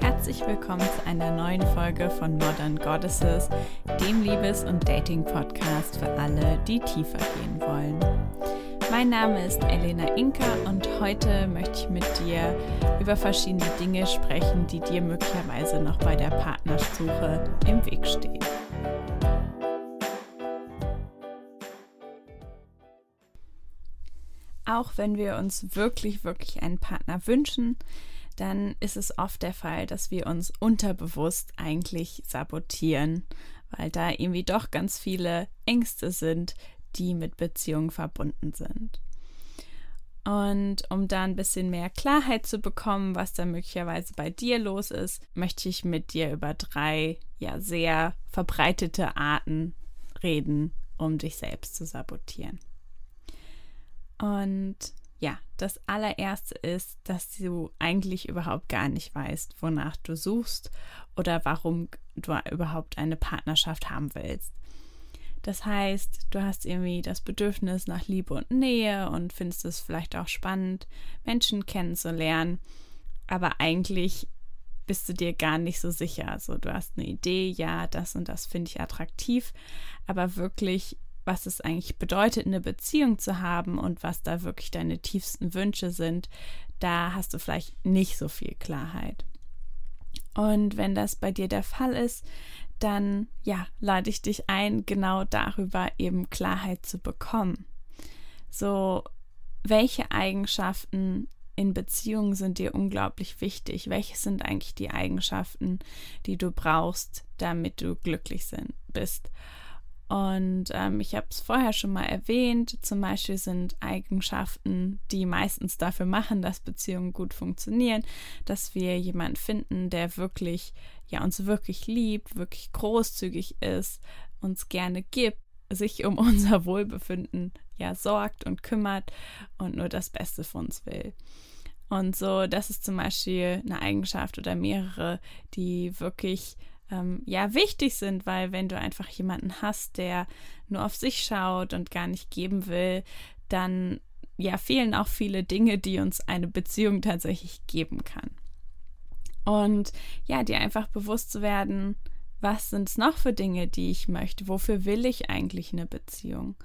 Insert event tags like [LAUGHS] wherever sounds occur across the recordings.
Herzlich willkommen zu einer neuen Folge von Modern Goddesses, dem Liebes- und Dating-Podcast für alle, die tiefer gehen wollen. Mein Name ist Elena Inka und heute möchte ich mit dir über verschiedene Dinge sprechen, die dir möglicherweise noch bei der Partnersuche im Weg stehen. Auch wenn wir uns wirklich, wirklich einen Partner wünschen, dann ist es oft der Fall, dass wir uns unterbewusst eigentlich sabotieren, weil da irgendwie doch ganz viele Ängste sind, die mit Beziehungen verbunden sind. Und um da ein bisschen mehr Klarheit zu bekommen, was da möglicherweise bei dir los ist, möchte ich mit dir über drei ja sehr verbreitete Arten reden, um dich selbst zu sabotieren. Und ja, das allererste ist, dass du eigentlich überhaupt gar nicht weißt, wonach du suchst oder warum du überhaupt eine Partnerschaft haben willst. Das heißt, du hast irgendwie das Bedürfnis nach Liebe und Nähe und findest es vielleicht auch spannend, Menschen kennenzulernen, aber eigentlich bist du dir gar nicht so sicher. Also du hast eine Idee, ja, das und das finde ich attraktiv, aber wirklich, was es eigentlich bedeutet, eine Beziehung zu haben und was da wirklich deine tiefsten Wünsche sind, da hast du vielleicht nicht so viel Klarheit. Und wenn das bei dir der Fall ist, dann ja, lade ich dich ein, genau darüber eben Klarheit zu bekommen. So, welche Eigenschaften in Beziehungen sind dir unglaublich wichtig? Welche sind eigentlich die Eigenschaften, die du brauchst, damit du glücklich sind, bist? Und ähm, ich habe es vorher schon mal erwähnt, zum Beispiel sind Eigenschaften, die meistens dafür machen, dass Beziehungen gut funktionieren, dass wir jemanden finden, der wirklich, ja, uns wirklich liebt, wirklich großzügig ist, uns gerne gibt, sich um [LAUGHS] unser Wohlbefinden ja sorgt und kümmert und nur das Beste für uns will. Und so, das ist zum Beispiel eine Eigenschaft oder mehrere, die wirklich ähm, ja wichtig sind, weil wenn du einfach jemanden hast, der nur auf sich schaut und gar nicht geben will, dann ja fehlen auch viele Dinge, die uns eine Beziehung tatsächlich geben kann. Und ja, dir einfach bewusst zu werden, was sind es noch für Dinge, die ich möchte? Wofür will ich eigentlich eine Beziehung?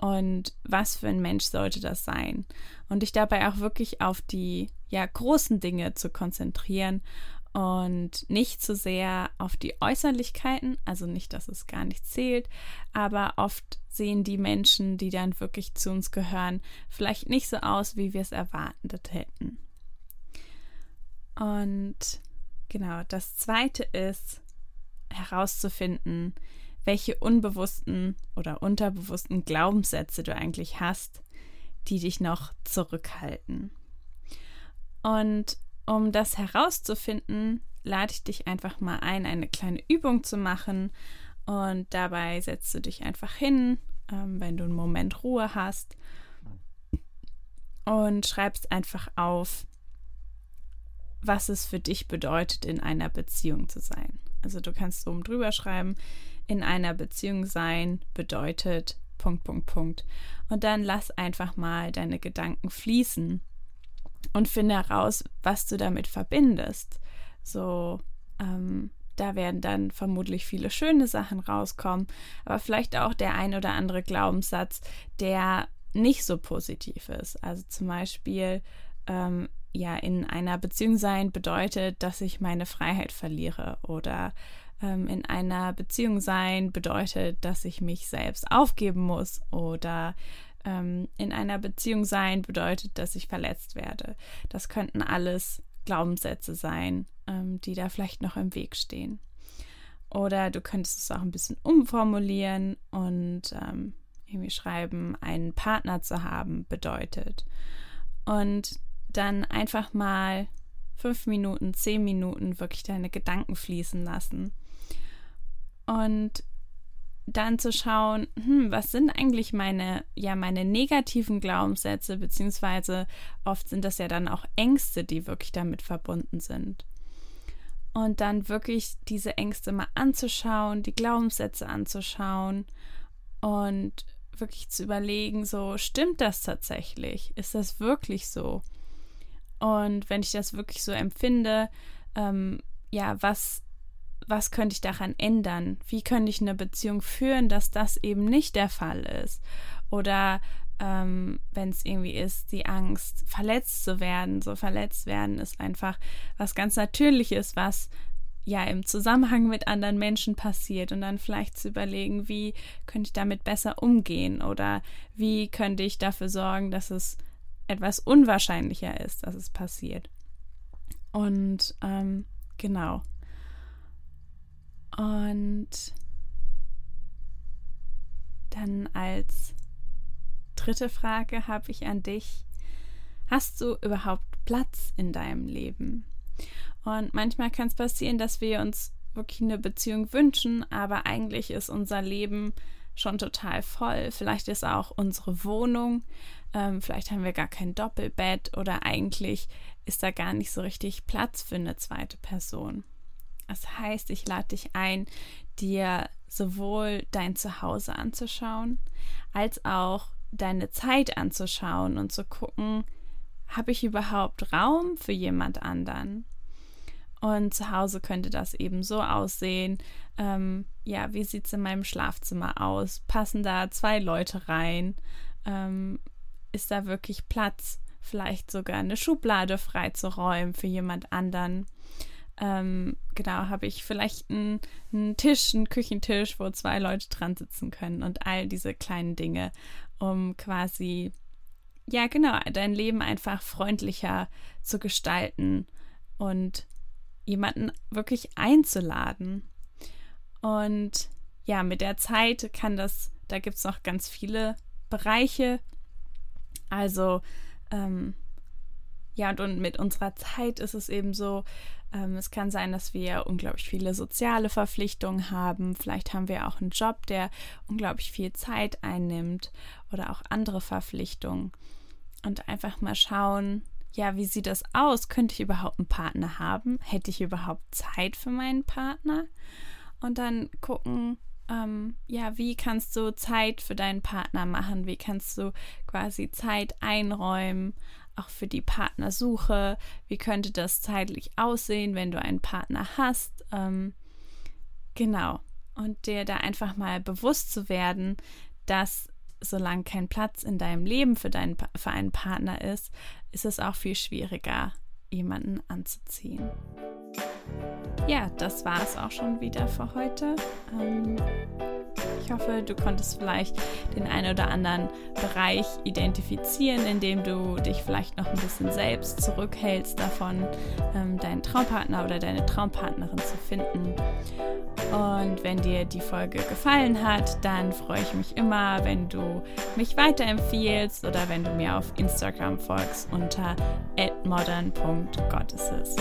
Und was für ein Mensch sollte das sein? Und dich dabei auch wirklich auf die ja großen Dinge zu konzentrieren und nicht so sehr auf die Äußerlichkeiten, also nicht, dass es gar nicht zählt, aber oft sehen die Menschen, die dann wirklich zu uns gehören, vielleicht nicht so aus, wie wir es erwartet hätten. Und genau, das zweite ist herauszufinden, welche unbewussten oder unterbewussten Glaubenssätze du eigentlich hast, die dich noch zurückhalten. Und um das herauszufinden, lade ich dich einfach mal ein, eine kleine Übung zu machen. Und dabei setzt du dich einfach hin, ähm, wenn du einen Moment Ruhe hast, und schreibst einfach auf, was es für dich bedeutet, in einer Beziehung zu sein. Also du kannst oben drüber schreiben, in einer Beziehung sein bedeutet Punkt, Punkt, Punkt. Und dann lass einfach mal deine Gedanken fließen und finde heraus, was du damit verbindest. So, ähm, da werden dann vermutlich viele schöne Sachen rauskommen, aber vielleicht auch der ein oder andere Glaubenssatz, der nicht so positiv ist. Also zum Beispiel, ähm, ja, in einer Beziehung sein bedeutet, dass ich meine Freiheit verliere oder ähm, in einer Beziehung sein bedeutet, dass ich mich selbst aufgeben muss oder ähm, in einer Beziehung sein bedeutet, dass ich verletzt werde. Das könnten alles Glaubenssätze sein, ähm, die da vielleicht noch im Weg stehen. Oder du könntest es auch ein bisschen umformulieren und ähm, irgendwie schreiben, einen Partner zu haben bedeutet. Und dann einfach mal fünf Minuten, zehn Minuten wirklich deine Gedanken fließen lassen. Und dann zu schauen, hm, was sind eigentlich meine, ja, meine negativen Glaubenssätze, beziehungsweise oft sind das ja dann auch Ängste, die wirklich damit verbunden sind. Und dann wirklich diese Ängste mal anzuschauen, die Glaubenssätze anzuschauen und wirklich zu überlegen, so stimmt das tatsächlich? Ist das wirklich so? Und wenn ich das wirklich so empfinde, ähm, ja, was, was könnte ich daran ändern? Wie könnte ich eine Beziehung führen, dass das eben nicht der Fall ist? Oder ähm, wenn es irgendwie ist, die Angst, verletzt zu werden. So verletzt werden ist einfach was ganz Natürliches, was ja im Zusammenhang mit anderen Menschen passiert und dann vielleicht zu überlegen, wie könnte ich damit besser umgehen oder wie könnte ich dafür sorgen, dass es etwas unwahrscheinlicher ist, dass es passiert. Und ähm, genau. Und dann als dritte Frage habe ich an dich. Hast du überhaupt Platz in deinem Leben? Und manchmal kann es passieren, dass wir uns wirklich eine Beziehung wünschen, aber eigentlich ist unser Leben schon total voll. Vielleicht ist auch unsere Wohnung, ähm, vielleicht haben wir gar kein Doppelbett oder eigentlich ist da gar nicht so richtig Platz für eine zweite Person. Das heißt, ich lade dich ein, dir sowohl dein Zuhause anzuschauen, als auch deine Zeit anzuschauen und zu gucken, habe ich überhaupt Raum für jemand anderen? Und zu Hause könnte das eben so aussehen. Ähm, ja, wie sieht es in meinem Schlafzimmer aus? Passen da zwei Leute rein? Ähm, ist da wirklich Platz? Vielleicht sogar eine Schublade freizuräumen für jemand anderen? Ähm, genau, habe ich vielleicht einen, Tisch, einen Küchentisch, wo zwei Leute dran sitzen können und all diese kleinen Dinge, um quasi, ja, genau, dein Leben einfach freundlicher zu gestalten und jemanden wirklich einzuladen. Und ja, mit der Zeit kann das, da gibt es noch ganz viele Bereiche. Also, ähm, ja, und, und mit unserer Zeit ist es eben so, ähm, es kann sein, dass wir unglaublich viele soziale Verpflichtungen haben. Vielleicht haben wir auch einen Job, der unglaublich viel Zeit einnimmt oder auch andere Verpflichtungen. Und einfach mal schauen, ja, wie sieht das aus? Könnte ich überhaupt einen Partner haben? Hätte ich überhaupt Zeit für meinen Partner? Und dann gucken, ähm, ja, wie kannst du Zeit für deinen Partner machen? Wie kannst du quasi Zeit einräumen? Auch für die Partnersuche. Wie könnte das zeitlich aussehen, wenn du einen Partner hast? Ähm, genau. Und dir da einfach mal bewusst zu werden, dass solange kein Platz in deinem Leben für, deinen, für einen Partner ist, ist es auch viel schwieriger, jemanden anzuziehen. Ja, das war es auch schon wieder für heute. Ähm, ich hoffe, du konntest vielleicht den einen oder anderen Bereich identifizieren, in dem du dich vielleicht noch ein bisschen selbst zurückhältst davon, ähm, deinen Traumpartner oder deine Traumpartnerin zu finden. Und wenn dir die Folge gefallen hat, dann freue ich mich immer, wenn du mich weiterempfiehlst oder wenn du mir auf Instagram folgst unter modern.goddesses.